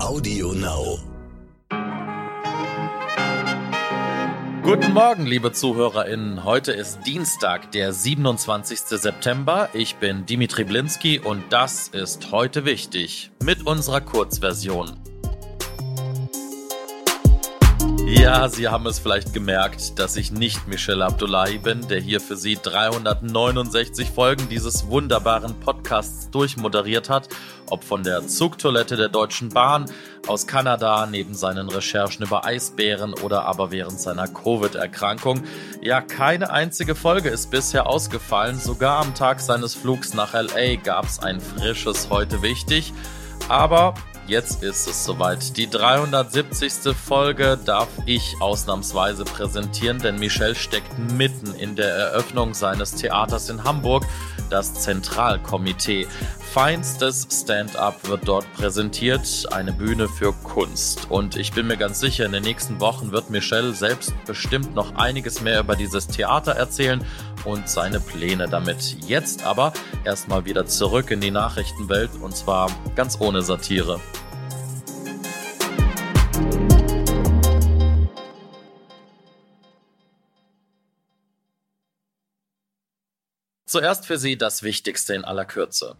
Audio Now. Guten Morgen, liebe ZuhörerInnen. Heute ist Dienstag, der 27. September. Ich bin Dimitri Blinski und das ist heute wichtig mit unserer Kurzversion. Ja, Sie haben es vielleicht gemerkt, dass ich nicht Michel Abdullahi bin, der hier für Sie 369 Folgen dieses wunderbaren Podcasts durchmoderiert hat, ob von der Zugtoilette der Deutschen Bahn, aus Kanada, neben seinen Recherchen über Eisbären oder aber während seiner Covid-Erkrankung. Ja, keine einzige Folge ist bisher ausgefallen, sogar am Tag seines Flugs nach LA gab es ein frisches Heute wichtig. Aber Jetzt ist es soweit. Die 370. Folge darf ich ausnahmsweise präsentieren, denn Michel steckt mitten in der Eröffnung seines Theaters in Hamburg, das Zentralkomitee. Feinstes Stand-up wird dort präsentiert, eine Bühne für Kunst. Und ich bin mir ganz sicher, in den nächsten Wochen wird Michel selbst bestimmt noch einiges mehr über dieses Theater erzählen und seine Pläne damit. Jetzt aber erstmal wieder zurück in die Nachrichtenwelt und zwar ganz ohne Satire. Zuerst für Sie das Wichtigste in aller Kürze.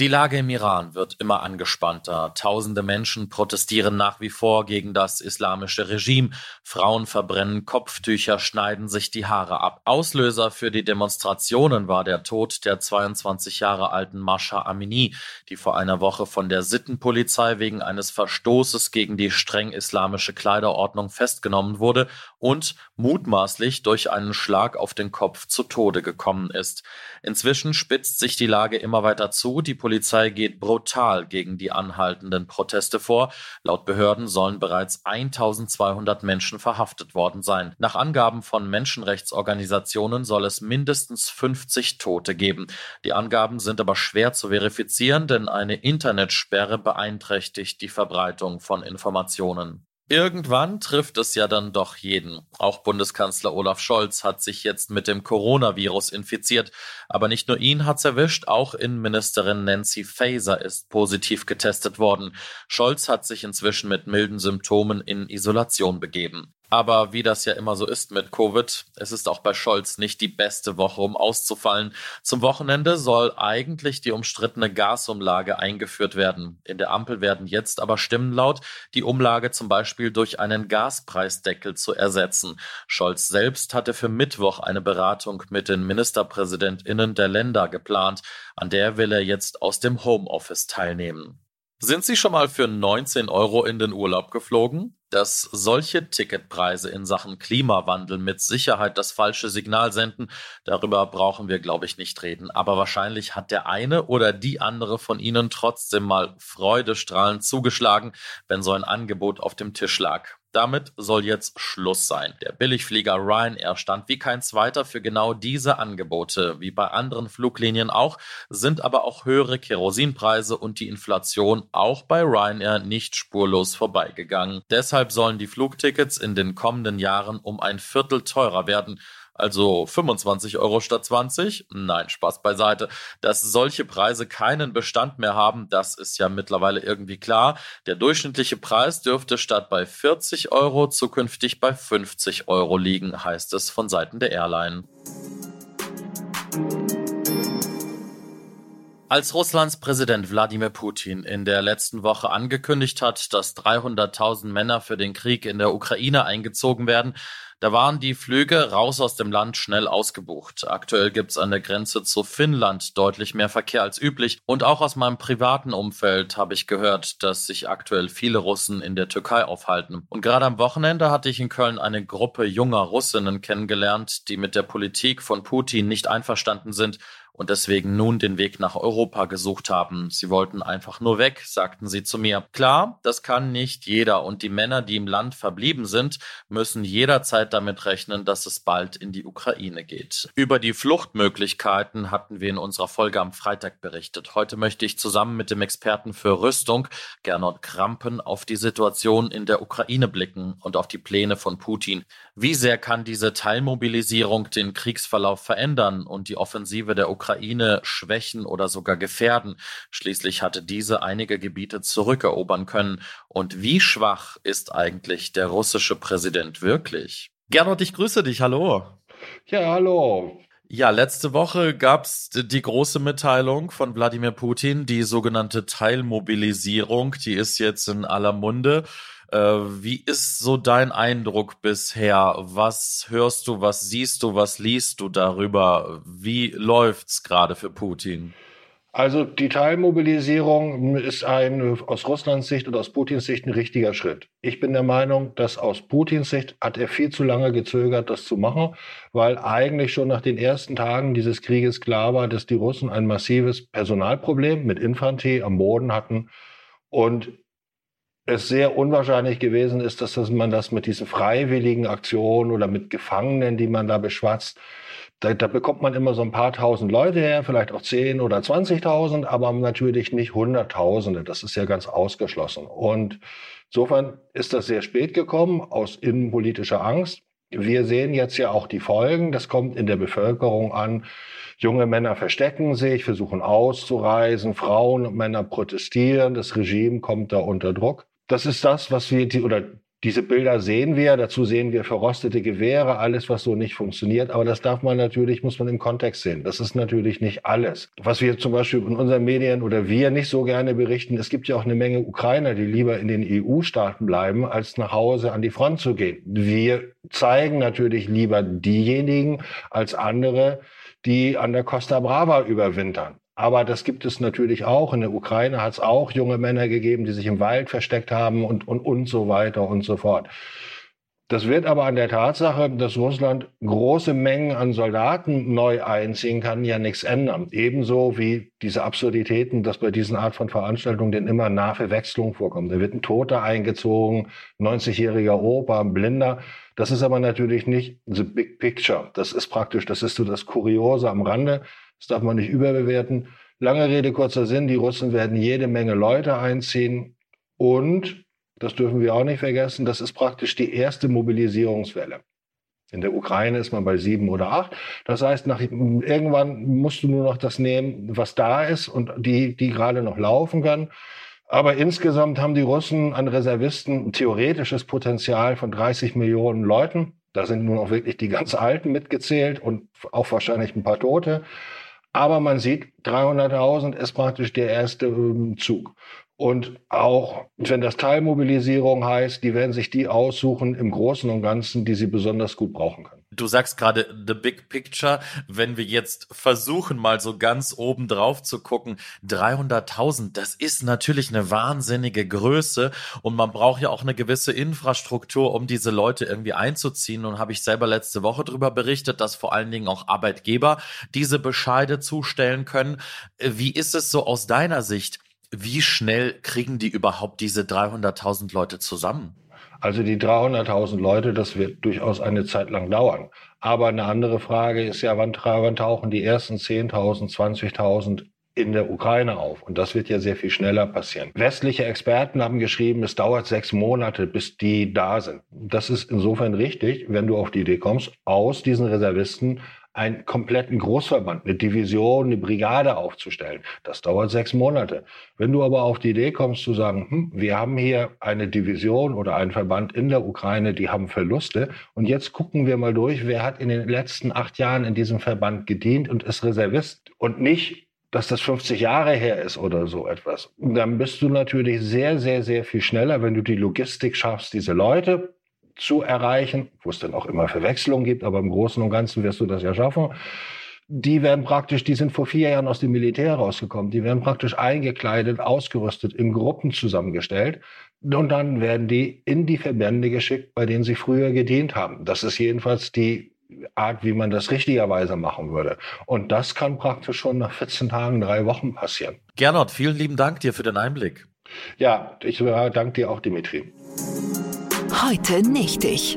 Die Lage im Iran wird immer angespannter. Tausende Menschen protestieren nach wie vor gegen das islamische Regime. Frauen verbrennen Kopftücher, schneiden sich die Haare ab. Auslöser für die Demonstrationen war der Tod der 22 Jahre alten Mascha Amini, die vor einer Woche von der Sittenpolizei wegen eines Verstoßes gegen die streng islamische Kleiderordnung festgenommen wurde und mutmaßlich durch einen Schlag auf den Kopf zu Tode gekommen ist. Inzwischen spitzt sich die Lage immer weiter zu. Die Polizei geht brutal gegen die anhaltenden Proteste vor. Laut Behörden sollen bereits 1200 Menschen verhaftet worden sein. Nach Angaben von Menschenrechtsorganisationen soll es mindestens 50 Tote geben. Die Angaben sind aber schwer zu verifizieren, denn eine Internetsperre beeinträchtigt die Verbreitung von Informationen. Irgendwann trifft es ja dann doch jeden. Auch Bundeskanzler Olaf Scholz hat sich jetzt mit dem Coronavirus infiziert. Aber nicht nur ihn hat's erwischt, auch Innenministerin Nancy Faeser ist positiv getestet worden. Scholz hat sich inzwischen mit milden Symptomen in Isolation begeben. Aber wie das ja immer so ist mit Covid, es ist auch bei Scholz nicht die beste Woche, um auszufallen. Zum Wochenende soll eigentlich die umstrittene Gasumlage eingeführt werden. In der Ampel werden jetzt aber Stimmen laut, die Umlage zum Beispiel durch einen Gaspreisdeckel zu ersetzen. Scholz selbst hatte für Mittwoch eine Beratung mit den Ministerpräsidentinnen der Länder geplant. An der will er jetzt aus dem Homeoffice teilnehmen. Sind Sie schon mal für 19 Euro in den Urlaub geflogen? Dass solche Ticketpreise in Sachen Klimawandel mit Sicherheit das falsche Signal senden, darüber brauchen wir, glaube ich, nicht reden. Aber wahrscheinlich hat der eine oder die andere von Ihnen trotzdem mal freudestrahlend zugeschlagen, wenn so ein Angebot auf dem Tisch lag. Damit soll jetzt Schluss sein. Der Billigflieger Ryanair stand wie kein zweiter für genau diese Angebote. Wie bei anderen Fluglinien auch, sind aber auch höhere Kerosinpreise und die Inflation auch bei Ryanair nicht spurlos vorbeigegangen. Deshalb sollen die Flugtickets in den kommenden Jahren um ein Viertel teurer werden also 25 Euro statt 20? Nein, Spaß beiseite. Dass solche Preise keinen Bestand mehr haben, das ist ja mittlerweile irgendwie klar. Der durchschnittliche Preis dürfte statt bei 40 Euro zukünftig bei 50 Euro liegen, heißt es von Seiten der Airline. Als Russlands Präsident Wladimir Putin in der letzten Woche angekündigt hat, dass 300.000 Männer für den Krieg in der Ukraine eingezogen werden, da waren die Flüge raus aus dem Land schnell ausgebucht. Aktuell gibt's an der Grenze zu Finnland deutlich mehr Verkehr als üblich. Und auch aus meinem privaten Umfeld habe ich gehört, dass sich aktuell viele Russen in der Türkei aufhalten. Und gerade am Wochenende hatte ich in Köln eine Gruppe junger Russinnen kennengelernt, die mit der Politik von Putin nicht einverstanden sind und deswegen nun den Weg nach Europa gesucht haben. Sie wollten einfach nur weg, sagten sie zu mir. Klar, das kann nicht jeder und die Männer, die im Land verblieben sind, müssen jederzeit damit rechnen, dass es bald in die Ukraine geht. Über die Fluchtmöglichkeiten hatten wir in unserer Folge am Freitag berichtet. Heute möchte ich zusammen mit dem Experten für Rüstung, Gernot Krampen, auf die Situation in der Ukraine blicken und auf die Pläne von Putin. Wie sehr kann diese Teilmobilisierung den Kriegsverlauf verändern und die Offensive der Ukraine Ukraine schwächen oder sogar gefährden. Schließlich hatte diese einige Gebiete zurückerobern können. Und wie schwach ist eigentlich der russische Präsident wirklich? Gernot, ich grüße dich. Hallo. Ja, hallo. Ja, letzte Woche gab's die große Mitteilung von Wladimir Putin, die sogenannte Teilmobilisierung, die ist jetzt in aller Munde. Äh, wie ist so dein Eindruck bisher? Was hörst du, was siehst du, was liest du darüber? Wie läuft's gerade für Putin? Also die Teilmobilisierung ist ein aus Russlands Sicht und aus Putins Sicht ein richtiger Schritt. Ich bin der Meinung, dass aus Putins Sicht hat er viel zu lange gezögert, das zu machen, weil eigentlich schon nach den ersten Tagen dieses Krieges klar war, dass die Russen ein massives Personalproblem mit Infanterie am Boden hatten und es sehr unwahrscheinlich gewesen ist, dass man das mit diesen freiwilligen Aktionen oder mit Gefangenen, die man da beschwatzt, da, da bekommt man immer so ein paar tausend Leute her, vielleicht auch zehn oder zwanzigtausend, aber natürlich nicht Hunderttausende. Das ist ja ganz ausgeschlossen. Und insofern ist das sehr spät gekommen aus innenpolitischer Angst. Wir sehen jetzt ja auch die Folgen. Das kommt in der Bevölkerung an. Junge Männer verstecken sich, versuchen auszureisen, Frauen und Männer protestieren, das Regime kommt da unter Druck. Das ist das, was wir, oder diese Bilder sehen wir, dazu sehen wir verrostete Gewehre, alles, was so nicht funktioniert. Aber das darf man natürlich, muss man im Kontext sehen. Das ist natürlich nicht alles. Was wir zum Beispiel in unseren Medien oder wir nicht so gerne berichten, es gibt ja auch eine Menge Ukrainer, die lieber in den EU-Staaten bleiben, als nach Hause an die Front zu gehen. Wir zeigen natürlich lieber diejenigen als andere, die an der Costa Brava überwintern. Aber das gibt es natürlich auch. In der Ukraine hat es auch junge Männer gegeben, die sich im Wald versteckt haben und, und, und so weiter und so fort. Das wird aber an der Tatsache, dass Russland große Mengen an Soldaten neu einziehen kann, ja nichts ändern. Ebenso wie diese Absurditäten, dass bei diesen Art von Veranstaltungen denn immer Nahverwechslung vorkommt. Da wird ein Toter eingezogen, 90-jähriger Opa, ein Blinder. Das ist aber natürlich nicht the big picture. Das ist praktisch, das ist so das Kuriose am Rande. Das darf man nicht überbewerten. Lange Rede, kurzer Sinn, die Russen werden jede Menge Leute einziehen und, das dürfen wir auch nicht vergessen, das ist praktisch die erste Mobilisierungswelle. In der Ukraine ist man bei sieben oder acht. Das heißt, nach, irgendwann musst du nur noch das nehmen, was da ist und die, die gerade noch laufen kann. Aber insgesamt haben die Russen an Reservisten ein theoretisches Potenzial von 30 Millionen Leuten. Da sind nun auch wirklich die ganz Alten mitgezählt und auch wahrscheinlich ein paar Tote. Aber man sieht, 300.000 ist praktisch der erste ähm, Zug. Und auch wenn das Teilmobilisierung heißt, die werden sich die aussuchen im Großen und Ganzen, die sie besonders gut brauchen können. Du sagst gerade the big picture. Wenn wir jetzt versuchen, mal so ganz oben drauf zu gucken, 300.000, das ist natürlich eine wahnsinnige Größe und man braucht ja auch eine gewisse Infrastruktur, um diese Leute irgendwie einzuziehen. Und habe ich selber letzte Woche darüber berichtet, dass vor allen Dingen auch Arbeitgeber diese Bescheide zustellen können. Wie ist es so aus deiner Sicht? Wie schnell kriegen die überhaupt diese 300.000 Leute zusammen? Also die 300.000 Leute, das wird durchaus eine Zeit lang dauern. Aber eine andere Frage ist ja, wann, tauchen die ersten 10.000, 20.000 in der Ukraine auf. Und das wird ja sehr viel schneller passieren. Westliche Experten haben geschrieben, es dauert sechs Monate, bis die da sind. Das ist insofern richtig, wenn du auf die Idee kommst, aus diesen Reservisten einen kompletten Großverband, eine Division, eine Brigade aufzustellen. Das dauert sechs Monate. Wenn du aber auf die Idee kommst zu sagen, hm, wir haben hier eine Division oder einen Verband in der Ukraine, die haben Verluste und jetzt gucken wir mal durch, wer hat in den letzten acht Jahren in diesem Verband gedient und ist Reservist und nicht dass das 50 Jahre her ist oder so etwas. Dann bist du natürlich sehr, sehr, sehr viel schneller, wenn du die Logistik schaffst, diese Leute zu erreichen, wo es dann auch immer Verwechslungen gibt, aber im Großen und Ganzen wirst du das ja schaffen. Die werden praktisch, die sind vor vier Jahren aus dem Militär rausgekommen, die werden praktisch eingekleidet, ausgerüstet, in Gruppen zusammengestellt und dann werden die in die Verbände geschickt, bei denen sie früher gedient haben. Das ist jedenfalls die Art, wie man das richtigerweise machen würde. Und das kann praktisch schon nach 14 Tagen, drei Wochen passieren. Gernot, vielen lieben Dank dir für den Einblick. Ja, ich danke dir auch, Dimitri. Heute nicht ich.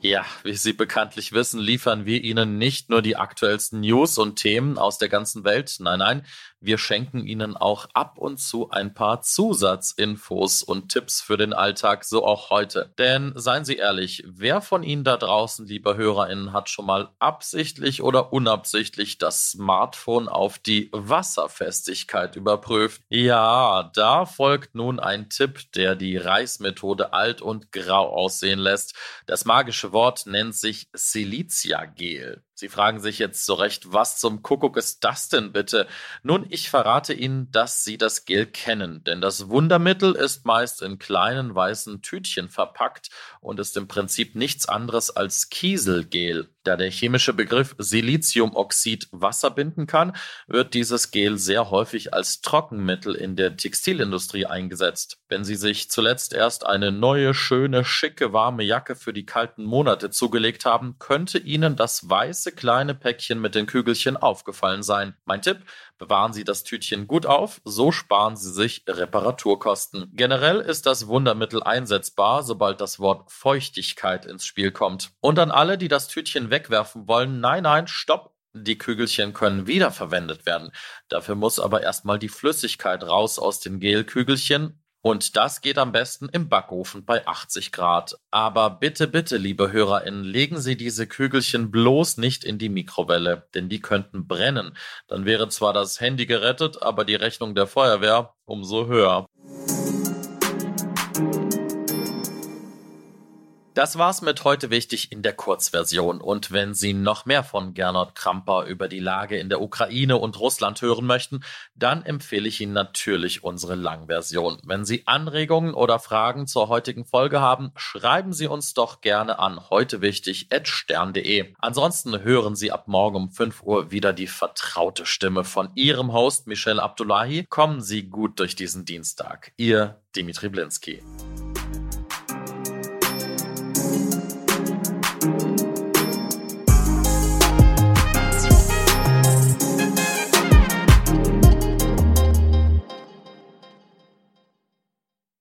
Ja, wie Sie bekanntlich wissen, liefern wir Ihnen nicht nur die aktuellsten News und Themen aus der ganzen Welt. Nein, nein, Wir schenken Ihnen auch ab und zu ein paar Zusatzinfos und Tipps für den Alltag, so auch heute. Denn seien Sie ehrlich, wer von Ihnen da draußen, liebe HörerInnen, hat schon mal absichtlich oder unabsichtlich das Smartphone auf die Wasserfestigkeit überprüft? Ja, da folgt nun ein Tipp, der die Reißmethode alt und grau aussehen lässt. Das magische Wort nennt sich Silicia-Gel. Sie fragen sich jetzt so recht, was zum Kuckuck ist das denn bitte? Nun, ich verrate Ihnen, dass Sie das Gel kennen, denn das Wundermittel ist meist in kleinen weißen Tütchen verpackt und ist im Prinzip nichts anderes als Kieselgel. Da der chemische Begriff Siliziumoxid Wasser binden kann, wird dieses Gel sehr häufig als Trockenmittel in der Textilindustrie eingesetzt. Wenn Sie sich zuletzt erst eine neue, schöne, schicke, warme Jacke für die kalten Monate zugelegt haben, könnte Ihnen das weiße kleine Päckchen mit den Kügelchen aufgefallen sein. Mein Tipp, bewahren Sie das Tütchen gut auf, so sparen Sie sich Reparaturkosten. Generell ist das Wundermittel einsetzbar, sobald das Wort Feuchtigkeit ins Spiel kommt. Und an alle, die das Tütchen wegwerfen wollen, nein, nein, stopp, die Kügelchen können wiederverwendet werden. Dafür muss aber erstmal die Flüssigkeit raus aus den Gelkügelchen und das geht am besten im Backofen bei 80 Grad. Aber bitte, bitte, liebe HörerInnen, legen Sie diese Kügelchen bloß nicht in die Mikrowelle, denn die könnten brennen. Dann wäre zwar das Handy gerettet, aber die Rechnung der Feuerwehr umso höher. Das war's mit heute wichtig in der Kurzversion. Und wenn Sie noch mehr von Gernot Kramper über die Lage in der Ukraine und Russland hören möchten, dann empfehle ich Ihnen natürlich unsere Langversion. Wenn Sie Anregungen oder Fragen zur heutigen Folge haben, schreiben Sie uns doch gerne an heute wichtig stern.de. Ansonsten hören Sie ab morgen um 5 Uhr wieder die vertraute Stimme von Ihrem Host Michel Abdullahi. Kommen Sie gut durch diesen Dienstag. Ihr Dimitri Blinski.